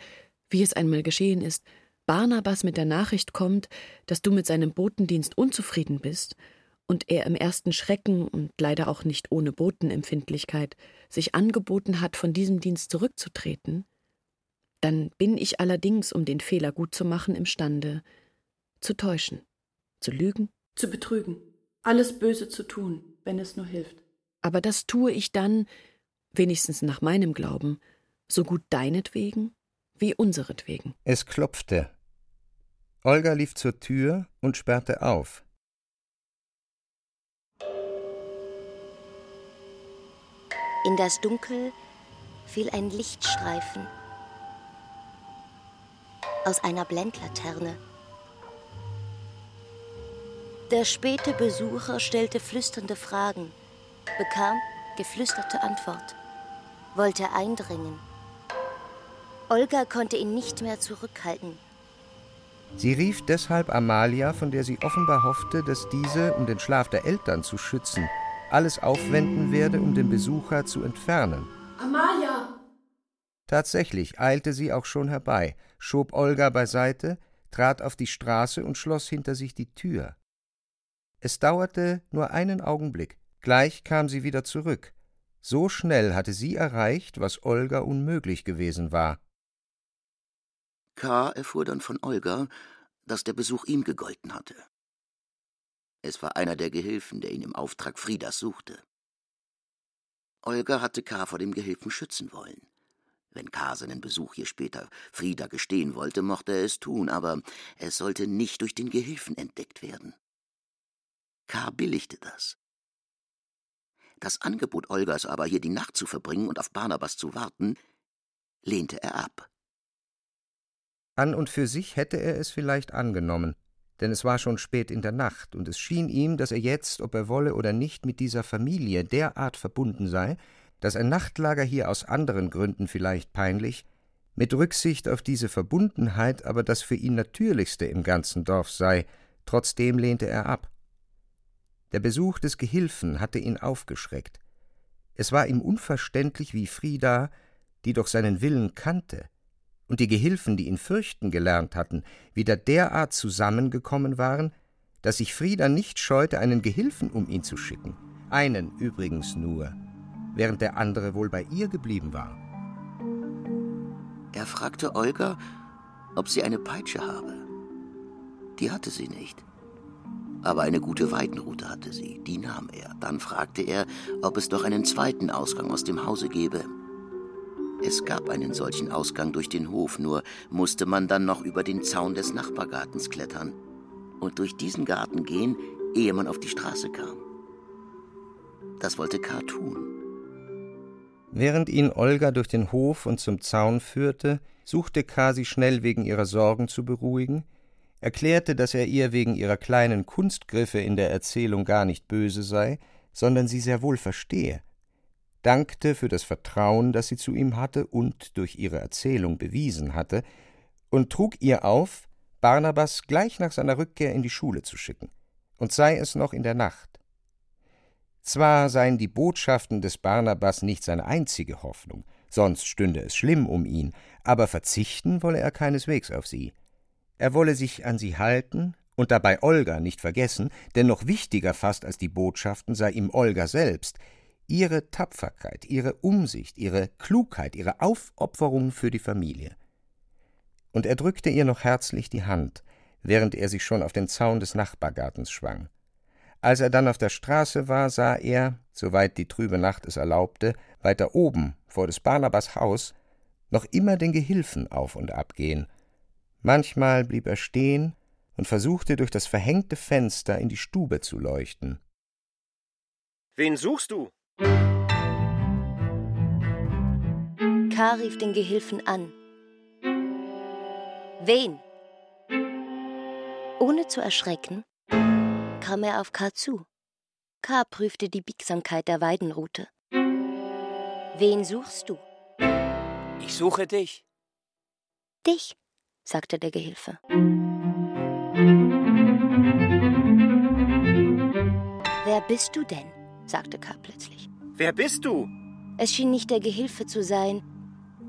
wie es einmal geschehen ist, Barnabas mit der Nachricht kommt, dass du mit seinem Botendienst unzufrieden bist und er im ersten Schrecken und leider auch nicht ohne Botenempfindlichkeit sich angeboten hat, von diesem Dienst zurückzutreten, dann bin ich allerdings, um den Fehler gut zu machen, imstande, zu täuschen, zu lügen, zu betrügen, alles Böse zu tun, wenn es nur hilft. Aber das tue ich dann, wenigstens nach meinem Glauben, so gut deinetwegen wie unseretwegen. Es klopfte. Olga lief zur Tür und sperrte auf. In das Dunkel fiel ein Lichtstreifen aus einer Blendlaterne. Der späte Besucher stellte flüsternde Fragen, bekam geflüsterte Antwort, wollte eindringen. Olga konnte ihn nicht mehr zurückhalten. Sie rief deshalb Amalia, von der sie offenbar hoffte, dass diese, um den Schlaf der Eltern zu schützen, alles aufwenden werde, um den Besucher zu entfernen. Amalia! Tatsächlich eilte sie auch schon herbei, schob Olga beiseite, trat auf die Straße und schloss hinter sich die Tür. Es dauerte nur einen Augenblick, gleich kam sie wieder zurück. So schnell hatte sie erreicht, was Olga unmöglich gewesen war. K. erfuhr dann von Olga, dass der Besuch ihm gegolten hatte. Es war einer der Gehilfen, der ihn im Auftrag Friedas suchte. Olga hatte K. vor dem Gehilfen schützen wollen. Wenn K. seinen Besuch hier später Frieda gestehen wollte, mochte er es tun, aber es sollte nicht durch den Gehilfen entdeckt werden. K. billigte das. Das Angebot Olgas aber, hier die Nacht zu verbringen und auf Barnabas zu warten, lehnte er ab. An und für sich hätte er es vielleicht angenommen, denn es war schon spät in der Nacht, und es schien ihm, dass er jetzt, ob er wolle oder nicht, mit dieser Familie derart verbunden sei, dass ein Nachtlager hier aus anderen Gründen vielleicht peinlich, mit Rücksicht auf diese Verbundenheit aber das für ihn Natürlichste im ganzen Dorf sei, trotzdem lehnte er ab. Der Besuch des Gehilfen hatte ihn aufgeschreckt. Es war ihm unverständlich, wie Frieda, die doch seinen Willen kannte, und die Gehilfen, die ihn fürchten gelernt hatten, wieder derart zusammengekommen waren, dass sich Frieda nicht scheute, einen Gehilfen um ihn zu schicken, einen übrigens nur, während der andere wohl bei ihr geblieben war. Er fragte Olga, ob sie eine Peitsche habe. Die hatte sie nicht. Aber eine gute Weidenrute hatte sie, die nahm er. Dann fragte er, ob es doch einen zweiten Ausgang aus dem Hause gäbe. Es gab einen solchen Ausgang durch den Hof, nur musste man dann noch über den Zaun des Nachbargartens klettern und durch diesen Garten gehen, ehe man auf die Straße kam. Das wollte K. tun. Während ihn Olga durch den Hof und zum Zaun führte, suchte K. sie schnell wegen ihrer Sorgen zu beruhigen, erklärte, dass er ihr wegen ihrer kleinen Kunstgriffe in der Erzählung gar nicht böse sei, sondern sie sehr wohl verstehe, dankte für das Vertrauen, das sie zu ihm hatte und durch ihre Erzählung bewiesen hatte, und trug ihr auf, Barnabas gleich nach seiner Rückkehr in die Schule zu schicken, und sei es noch in der Nacht. Zwar seien die Botschaften des Barnabas nicht seine einzige Hoffnung, sonst stünde es schlimm um ihn, aber verzichten wolle er keineswegs auf sie. Er wolle sich an sie halten und dabei Olga nicht vergessen, denn noch wichtiger fast als die Botschaften sei ihm Olga selbst, ihre Tapferkeit, ihre Umsicht, ihre Klugheit, ihre Aufopferung für die Familie. Und er drückte ihr noch herzlich die Hand, während er sich schon auf den Zaun des Nachbargartens schwang. Als er dann auf der Straße war, sah er, soweit die trübe Nacht es erlaubte, weiter oben, vor des Barnabas Haus, noch immer den Gehilfen auf und ab gehen. Manchmal blieb er stehen und versuchte durch das verhängte Fenster in die Stube zu leuchten. Wen suchst du? K. rief den Gehilfen an. Wen? Ohne zu erschrecken, kam er auf K. zu. K. prüfte die Biegsamkeit der Weidenrute. Wen suchst du? Ich suche dich. Dich, sagte der Gehilfe. Wer bist du denn? sagte K. plötzlich. Wer bist du? Es schien nicht der Gehilfe zu sein.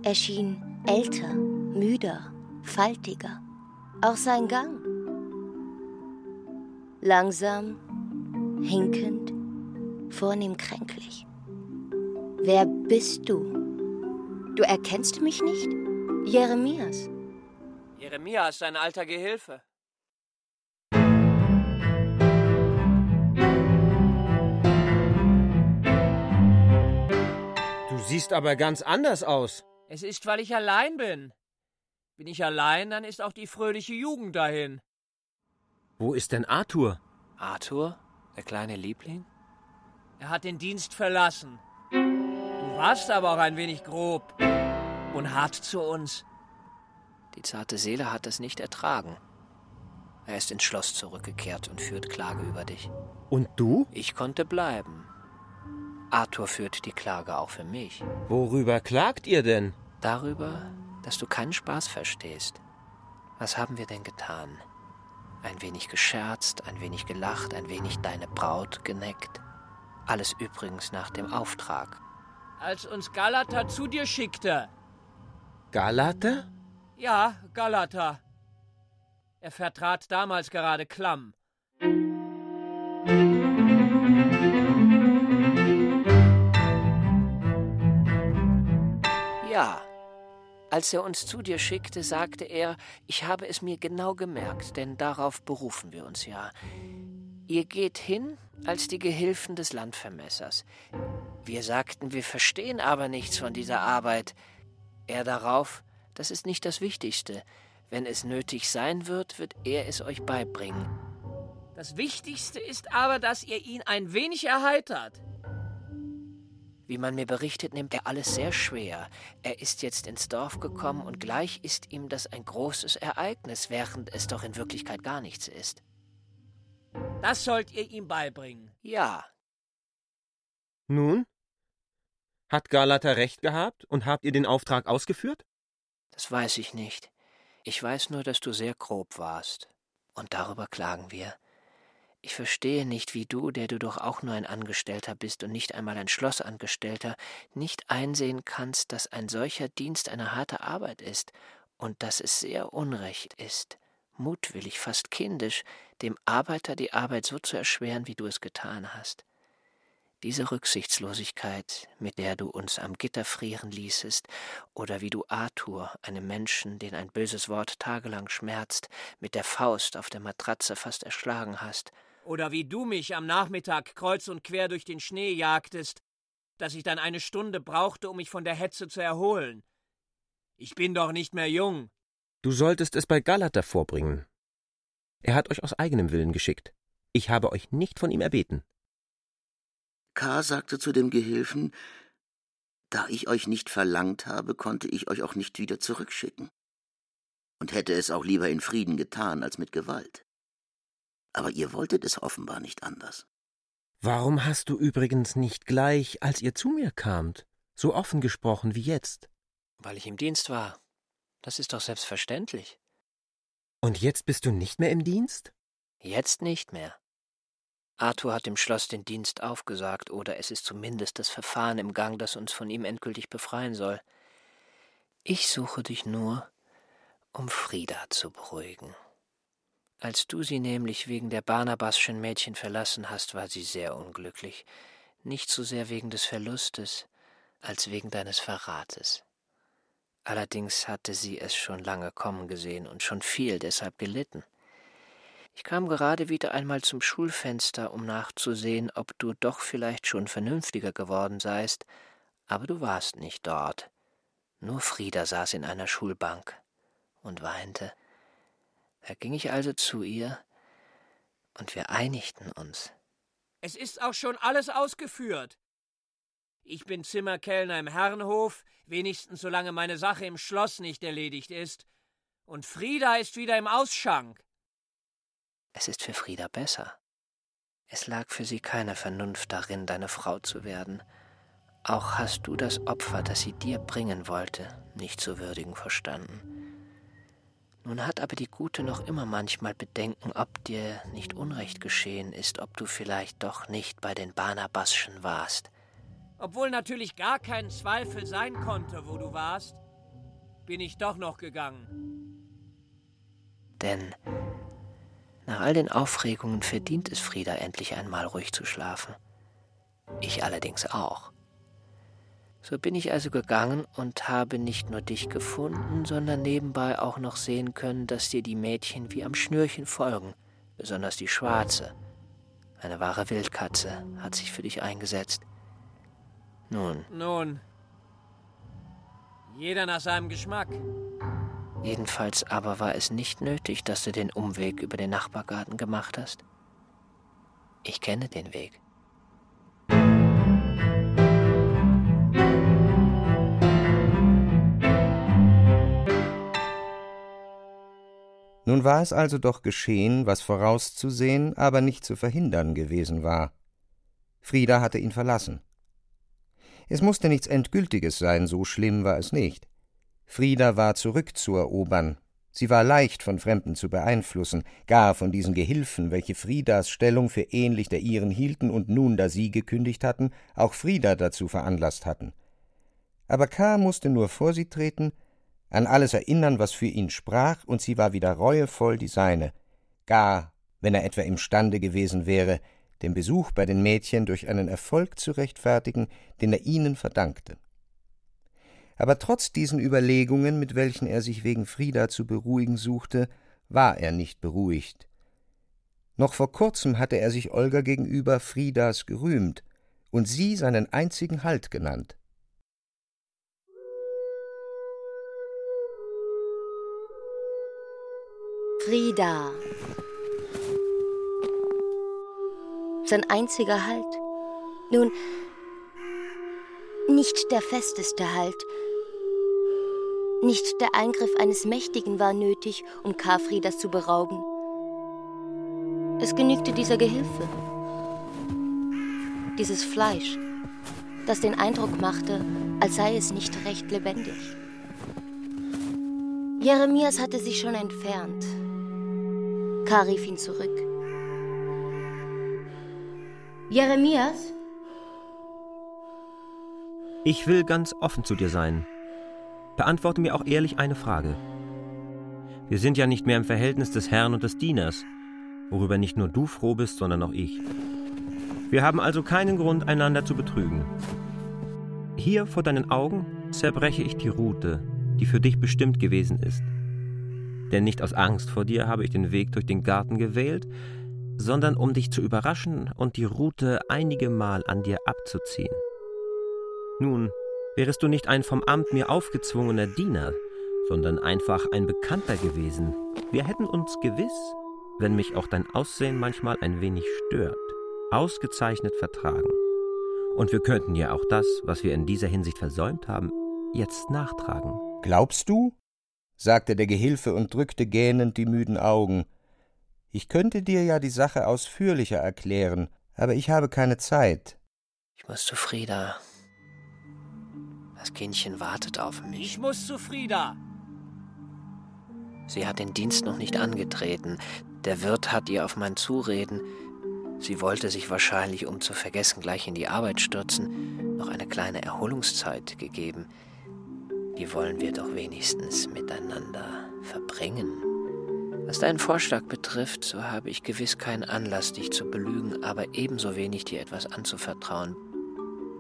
Er schien älter, müder, faltiger. Auch sein Gang. Langsam, hinkend, vornehm kränklich. Wer bist du? Du erkennst mich nicht? Jeremias. Jeremia ist ein alter Gehilfe. Du siehst aber ganz anders aus. Es ist, weil ich allein bin. Bin ich allein, dann ist auch die fröhliche Jugend dahin. Wo ist denn Arthur? Arthur, der kleine Liebling? Er hat den Dienst verlassen. Du warst aber auch ein wenig grob und hart zu uns. Die zarte Seele hat es nicht ertragen. Er ist ins Schloss zurückgekehrt und führt Klage über dich. Und du? Ich konnte bleiben. Arthur führt die Klage auch für mich. Worüber klagt ihr denn? Darüber, dass du keinen Spaß verstehst. Was haben wir denn getan? Ein wenig gescherzt, ein wenig gelacht, ein wenig deine Braut geneckt. Alles übrigens nach dem Auftrag. Als uns Galata zu dir schickte. Galata? Ja, Galata. Er vertrat damals gerade Klamm. Ja. Als er uns zu dir schickte, sagte er, ich habe es mir genau gemerkt, denn darauf berufen wir uns ja. Ihr geht hin als die Gehilfen des Landvermessers. Wir sagten, wir verstehen aber nichts von dieser Arbeit. Er darauf, das ist nicht das Wichtigste. Wenn es nötig sein wird, wird er es euch beibringen. Das Wichtigste ist aber, dass ihr ihn ein wenig erheitert. Wie man mir berichtet, nimmt er alles sehr schwer. Er ist jetzt ins Dorf gekommen und gleich ist ihm das ein großes Ereignis, während es doch in Wirklichkeit gar nichts ist. Das sollt ihr ihm beibringen. Ja. Nun? Hat Galata recht gehabt und habt ihr den Auftrag ausgeführt? Das weiß ich nicht. Ich weiß nur, dass du sehr grob warst. Und darüber klagen wir. Ich verstehe nicht, wie du, der du doch auch nur ein Angestellter bist und nicht einmal ein Schlossangestellter, nicht einsehen kannst, dass ein solcher Dienst eine harte Arbeit ist und dass es sehr unrecht ist, mutwillig, fast kindisch, dem Arbeiter die Arbeit so zu erschweren, wie du es getan hast. Diese Rücksichtslosigkeit, mit der du uns am Gitter frieren ließest, oder wie du Arthur, einem Menschen, den ein böses Wort tagelang schmerzt, mit der Faust auf der Matratze fast erschlagen hast, oder wie du mich am Nachmittag kreuz und quer durch den Schnee jagtest, dass ich dann eine Stunde brauchte, um mich von der Hetze zu erholen. Ich bin doch nicht mehr jung. Du solltest es bei Galata vorbringen. Er hat euch aus eigenem Willen geschickt. Ich habe euch nicht von ihm erbeten. K. sagte zu dem Gehilfen, da ich euch nicht verlangt habe, konnte ich euch auch nicht wieder zurückschicken. Und hätte es auch lieber in Frieden getan als mit Gewalt. Aber ihr wolltet es offenbar nicht anders. Warum hast du übrigens nicht gleich, als ihr zu mir kamt, so offen gesprochen wie jetzt? Weil ich im Dienst war. Das ist doch selbstverständlich. Und jetzt bist du nicht mehr im Dienst? Jetzt nicht mehr. Arthur hat dem Schloss den Dienst aufgesagt, oder es ist zumindest das Verfahren im Gang, das uns von ihm endgültig befreien soll. Ich suche dich nur, um Frieda zu beruhigen. Als du sie nämlich wegen der Barnabasschen Mädchen verlassen hast, war sie sehr unglücklich, nicht so sehr wegen des Verlustes, als wegen deines Verrates. Allerdings hatte sie es schon lange kommen gesehen und schon viel deshalb gelitten. Ich kam gerade wieder einmal zum Schulfenster, um nachzusehen, ob du doch vielleicht schon vernünftiger geworden seist, aber du warst nicht dort. Nur Frieda saß in einer Schulbank und weinte. Da ging ich also zu ihr, und wir einigten uns. Es ist auch schon alles ausgeführt. Ich bin Zimmerkellner im Herrenhof, wenigstens solange meine Sache im Schloss nicht erledigt ist, und Frieda ist wieder im Ausschank. Es ist für Frieda besser. Es lag für sie keine Vernunft darin, deine Frau zu werden. Auch hast du das Opfer, das sie dir bringen wollte, nicht zu würdigen verstanden. Nun hat aber die Gute noch immer manchmal Bedenken, ob dir nicht Unrecht geschehen ist, ob du vielleicht doch nicht bei den Barnabasschen warst. Obwohl natürlich gar kein Zweifel sein konnte, wo du warst, bin ich doch noch gegangen. Denn nach all den Aufregungen verdient es Frieda endlich einmal ruhig zu schlafen. Ich allerdings auch. So bin ich also gegangen und habe nicht nur dich gefunden, sondern nebenbei auch noch sehen können, dass dir die Mädchen wie am Schnürchen folgen, besonders die Schwarze. Eine wahre Wildkatze hat sich für dich eingesetzt. Nun. Nun. Jeder nach seinem Geschmack. Jedenfalls aber war es nicht nötig, dass du den Umweg über den Nachbargarten gemacht hast. Ich kenne den Weg. Nun war es also doch geschehen, was vorauszusehen, aber nicht zu verhindern gewesen war. Frieda hatte ihn verlassen. Es musste nichts Endgültiges sein, so schlimm war es nicht. Frieda war zurückzuerobern, sie war leicht von Fremden zu beeinflussen, gar von diesen Gehilfen, welche Friedas Stellung für ähnlich der ihren hielten und nun, da sie gekündigt hatten, auch Frieda dazu veranlasst hatten. Aber K. musste nur vor sie treten, an alles erinnern, was für ihn sprach, und sie war wieder reuevoll die seine, gar, wenn er etwa imstande gewesen wäre, den Besuch bei den Mädchen durch einen Erfolg zu rechtfertigen, den er ihnen verdankte. Aber trotz diesen Überlegungen, mit welchen er sich wegen Frieda zu beruhigen suchte, war er nicht beruhigt. Noch vor kurzem hatte er sich Olga gegenüber Friedas gerühmt und sie seinen einzigen Halt genannt. Frieda. Sein einziger Halt. Nun, nicht der festeste Halt. Nicht der Eingriff eines Mächtigen war nötig, um Karfriedas zu berauben. Es genügte dieser Gehilfe. Dieses Fleisch, das den Eindruck machte, als sei es nicht recht lebendig. Jeremias hatte sich schon entfernt, K. rief ihn zurück. Jeremias? Ich will ganz offen zu dir sein. Beantworte mir auch ehrlich eine Frage. Wir sind ja nicht mehr im Verhältnis des Herrn und des Dieners, worüber nicht nur du froh bist, sondern auch ich. Wir haben also keinen Grund, einander zu betrügen. Hier vor deinen Augen zerbreche ich die Route, die für dich bestimmt gewesen ist denn nicht aus Angst vor dir habe ich den Weg durch den Garten gewählt, sondern um dich zu überraschen und die Route einige Mal an dir abzuziehen. Nun, wärest du nicht ein vom Amt mir aufgezwungener Diener, sondern einfach ein Bekannter gewesen, wir hätten uns gewiss, wenn mich auch dein Aussehen manchmal ein wenig stört, ausgezeichnet vertragen. Und wir könnten ja auch das, was wir in dieser Hinsicht versäumt haben, jetzt nachtragen. Glaubst du? sagte der Gehilfe und drückte gähnend die müden Augen. Ich könnte dir ja die Sache ausführlicher erklären, aber ich habe keine Zeit. Ich muss zu Frieda. Kindchen wartet auf mich. Ich muss zu Frieda. Sie hat den Dienst noch nicht angetreten. Der Wirt hat ihr auf mein Zureden, sie wollte sich wahrscheinlich, um zu vergessen, gleich in die Arbeit stürzen, noch eine kleine Erholungszeit gegeben. Die wollen wir doch wenigstens miteinander verbringen. Was deinen Vorschlag betrifft, so habe ich gewiss keinen Anlass, dich zu belügen, aber ebenso wenig dir etwas anzuvertrauen.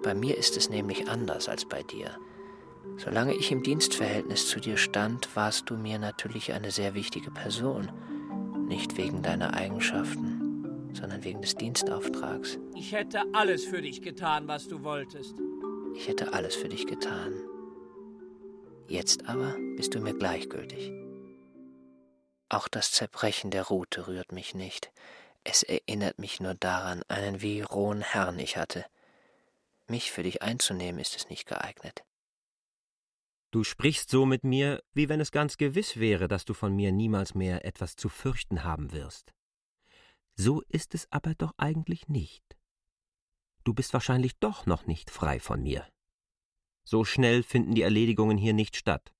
Bei mir ist es nämlich anders als bei dir. Solange ich im Dienstverhältnis zu dir stand, warst du mir natürlich eine sehr wichtige Person. Nicht wegen deiner Eigenschaften, sondern wegen des Dienstauftrags. Ich hätte alles für dich getan, was du wolltest. Ich hätte alles für dich getan. Jetzt aber bist du mir gleichgültig. Auch das Zerbrechen der Rute rührt mich nicht. Es erinnert mich nur daran, einen wie rohen Herrn ich hatte. Mich für dich einzunehmen ist es nicht geeignet. Du sprichst so mit mir, wie wenn es ganz gewiss wäre, dass du von mir niemals mehr etwas zu fürchten haben wirst. So ist es aber doch eigentlich nicht. Du bist wahrscheinlich doch noch nicht frei von mir. So schnell finden die Erledigungen hier nicht statt.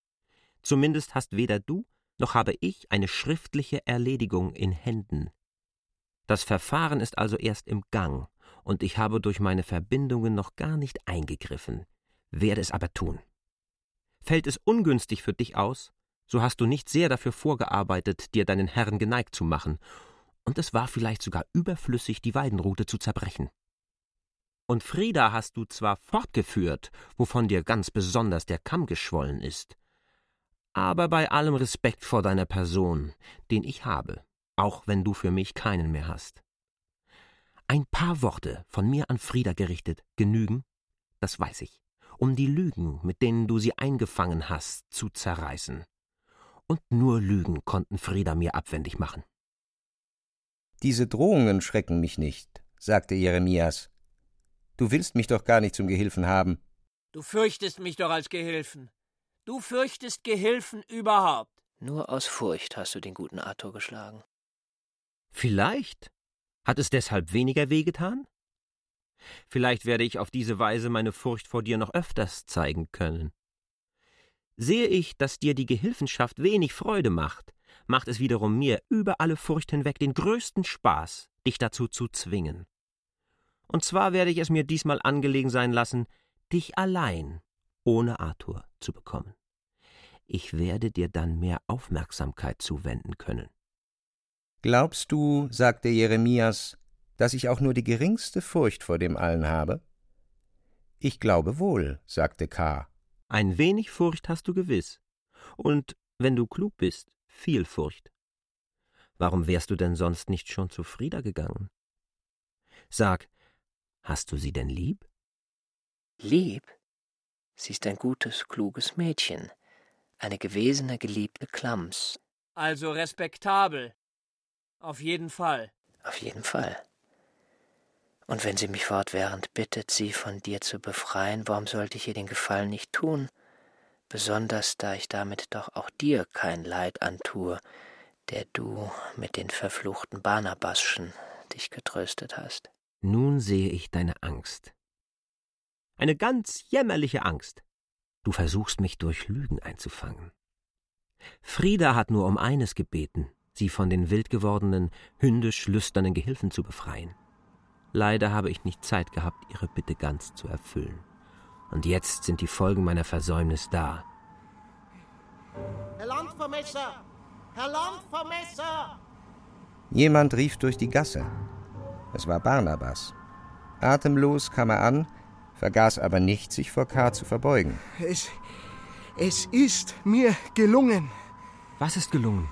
Zumindest hast weder du noch habe ich eine schriftliche Erledigung in Händen. Das Verfahren ist also erst im Gang, und ich habe durch meine Verbindungen noch gar nicht eingegriffen, werde es aber tun. Fällt es ungünstig für dich aus, so hast du nicht sehr dafür vorgearbeitet, dir deinen Herrn geneigt zu machen, und es war vielleicht sogar überflüssig, die Weidenrute zu zerbrechen. Und Frieda hast du zwar fortgeführt, wovon dir ganz besonders der Kamm geschwollen ist, aber bei allem Respekt vor deiner Person, den ich habe, auch wenn du für mich keinen mehr hast. Ein paar Worte von mir an Frieda gerichtet genügen, das weiß ich, um die Lügen, mit denen du sie eingefangen hast, zu zerreißen. Und nur Lügen konnten Frieda mir abwendig machen. Diese Drohungen schrecken mich nicht, sagte Jeremias. Du willst mich doch gar nicht zum Gehilfen haben. Du fürchtest mich doch als Gehilfen. Du fürchtest Gehilfen überhaupt. Nur aus Furcht hast du den guten Arthur geschlagen. Vielleicht. Hat es deshalb weniger wehgetan? Vielleicht werde ich auf diese Weise meine Furcht vor dir noch öfters zeigen können. Sehe ich, dass dir die Gehilfenschaft wenig Freude macht, macht es wiederum mir über alle Furcht hinweg den größten Spaß, dich dazu zu zwingen. Und zwar werde ich es mir diesmal angelegen sein lassen, dich allein, ohne Arthur, zu bekommen ich werde dir dann mehr Aufmerksamkeit zuwenden können. Glaubst du, sagte Jeremias, dass ich auch nur die geringste Furcht vor dem allen habe? Ich glaube wohl, sagte K. Ein wenig Furcht hast du gewiss. Und, wenn du klug bist, viel Furcht. Warum wärst du denn sonst nicht schon zu Frieda gegangen? Sag, hast du sie denn lieb? Lieb? Sie ist ein gutes, kluges Mädchen eine gewesene geliebte Klams. Also respektabel. Auf jeden Fall. Auf jeden Fall. Und wenn sie mich fortwährend bittet, sie von dir zu befreien, warum sollte ich ihr den Gefallen nicht tun? Besonders da ich damit doch auch dir kein Leid antue, der du mit den verfluchten Barnabaschen dich getröstet hast. Nun sehe ich deine Angst. Eine ganz jämmerliche Angst. Du versuchst mich durch Lügen einzufangen. Frieda hat nur um eines gebeten, sie von den wild gewordenen, hündisch lüsternen Gehilfen zu befreien. Leider habe ich nicht Zeit gehabt, ihre Bitte ganz zu erfüllen. Und jetzt sind die Folgen meiner Versäumnis da. Herr Landvermesser! Herr Landvermesser! Jemand rief durch die Gasse. Es war Barnabas. Atemlos kam er an, vergaß aber nicht, sich vor K. zu verbeugen. Es, es ist mir gelungen. Was ist gelungen?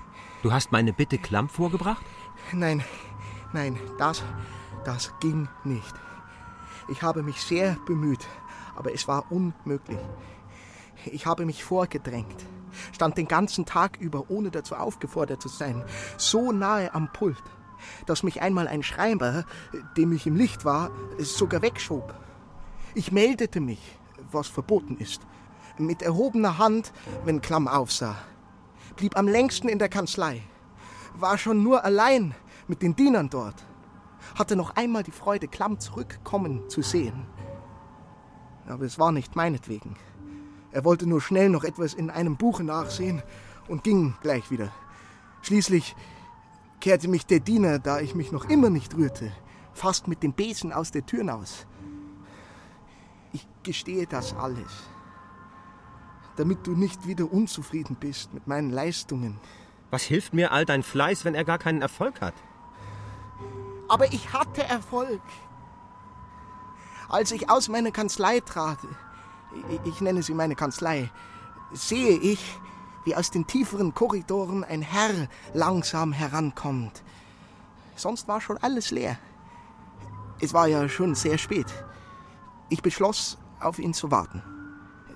Du hast meine Bitte Klamm vorgebracht? Nein, nein, das, das ging nicht. Ich habe mich sehr bemüht, aber es war unmöglich. Ich habe mich vorgedrängt, stand den ganzen Tag über, ohne dazu aufgefordert zu sein, so nahe am Pult, dass mich einmal ein Schreiber, dem ich im Licht war, sogar wegschob. Ich meldete mich, was verboten ist, mit erhobener Hand, wenn Klamm aufsah, blieb am längsten in der Kanzlei, war schon nur allein mit den Dienern dort, hatte noch einmal die Freude, Klamm zurückkommen zu sehen. Aber es war nicht meinetwegen. Er wollte nur schnell noch etwas in einem Buche nachsehen und ging gleich wieder. Schließlich kehrte mich der Diener, da ich mich noch immer nicht rührte, fast mit dem Besen aus der Tür hinaus. Ich gestehe das alles, damit du nicht wieder unzufrieden bist mit meinen Leistungen. Was hilft mir all dein Fleiß, wenn er gar keinen Erfolg hat? Aber ich hatte Erfolg. Als ich aus meiner Kanzlei trat, ich nenne sie meine Kanzlei, sehe ich, wie aus den tieferen Korridoren ein Herr langsam herankommt. Sonst war schon alles leer. Es war ja schon sehr spät. Ich beschloss, auf ihn zu warten.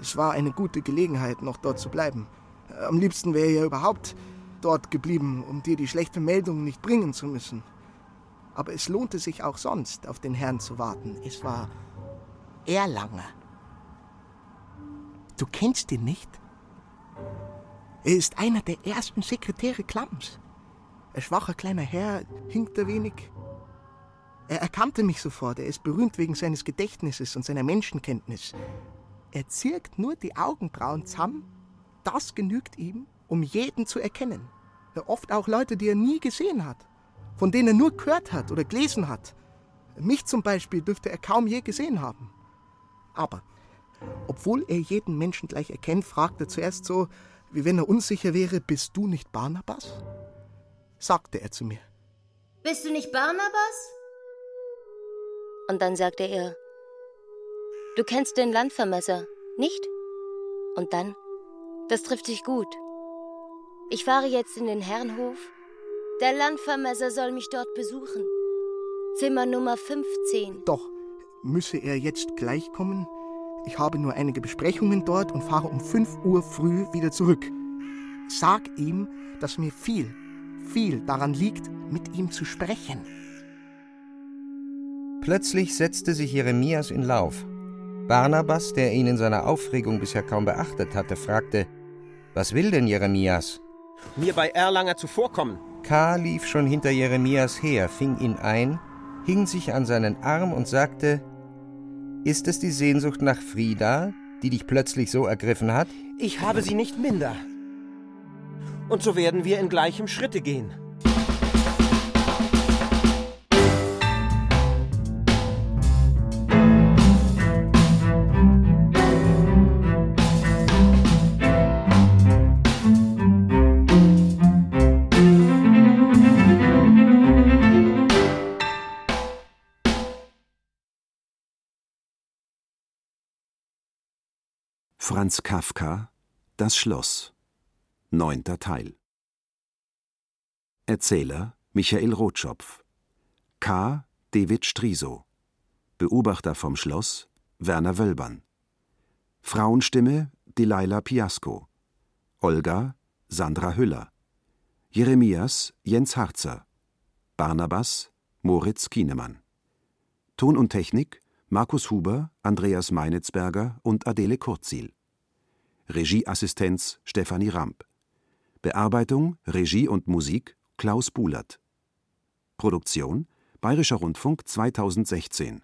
Es war eine gute Gelegenheit, noch dort zu bleiben. Am liebsten wäre er überhaupt dort geblieben, um dir die schlechte Meldung nicht bringen zu müssen. Aber es lohnte sich auch sonst, auf den Herrn zu warten. Es war Erlanger. Du kennst ihn nicht? Er ist einer der ersten Sekretäre Klamms. Ein schwacher kleiner Herr, hinkt er wenig, Er erkannte mich sofort. Er ist berühmt wegen seines Gedächtnisses und seiner Menschenkenntnis. Er zirkt nur die Augenbrauen zusammen. Das genügt ihm, um jeden zu erkennen. Ja, oft auch Leute, die er nie gesehen hat, von denen er nur gehört hat oder gelesen hat. Mich zum Beispiel dürfte er kaum je gesehen haben. Aber, obwohl er jeden Menschen gleich erkennt, fragt er zuerst so, wie wenn er unsicher wäre, bist du nicht Barnabas? sagte er zu mir. Bist du nicht Barnabas? Und dann sagte er, du kennst den Landvermesser, nicht? Und dann, das trifft sich gut. Ich fahre jetzt in den Herrenhof. Der Landvermesser soll mich dort besuchen. Zimmer Nummer 15. Doch, müsse er jetzt gleich kommen? Ich habe nur einige Besprechungen dort und fahre um 5 Uhr früh wieder zurück. Sag ihm, dass mir viel, viel daran liegt, mit ihm zu sprechen. Plötzlich setzte sich Jeremias in Lauf. Barnabas, der ihn in seiner Aufregung bisher kaum beachtet hatte, fragte: Was will denn Jeremias? Mir bei Erlanger zuvorkommen. K. lief schon hinter Jeremias her, fing ihn ein, hing sich an seinen Arm und sagte: Ist es die Sehnsucht nach Frieda, die dich plötzlich so ergriffen hat? Ich habe sie nicht minder. Und so werden wir in gleichem Schritte gehen. Franz Kafka Das Schloss. Neunter Teil. Erzähler Michael Rotschopf. K. David Striso. Beobachter vom Schloss Werner Wölbern Frauenstimme Delilah Piasco. Olga Sandra Hüller. Jeremias Jens Harzer. Barnabas Moritz Kienemann. Ton und Technik Markus Huber, Andreas Meinitzberger und Adele Kurzil Regieassistenz Stefanie Ramp. Bearbeitung, Regie und Musik Klaus Bulert. Produktion Bayerischer Rundfunk 2016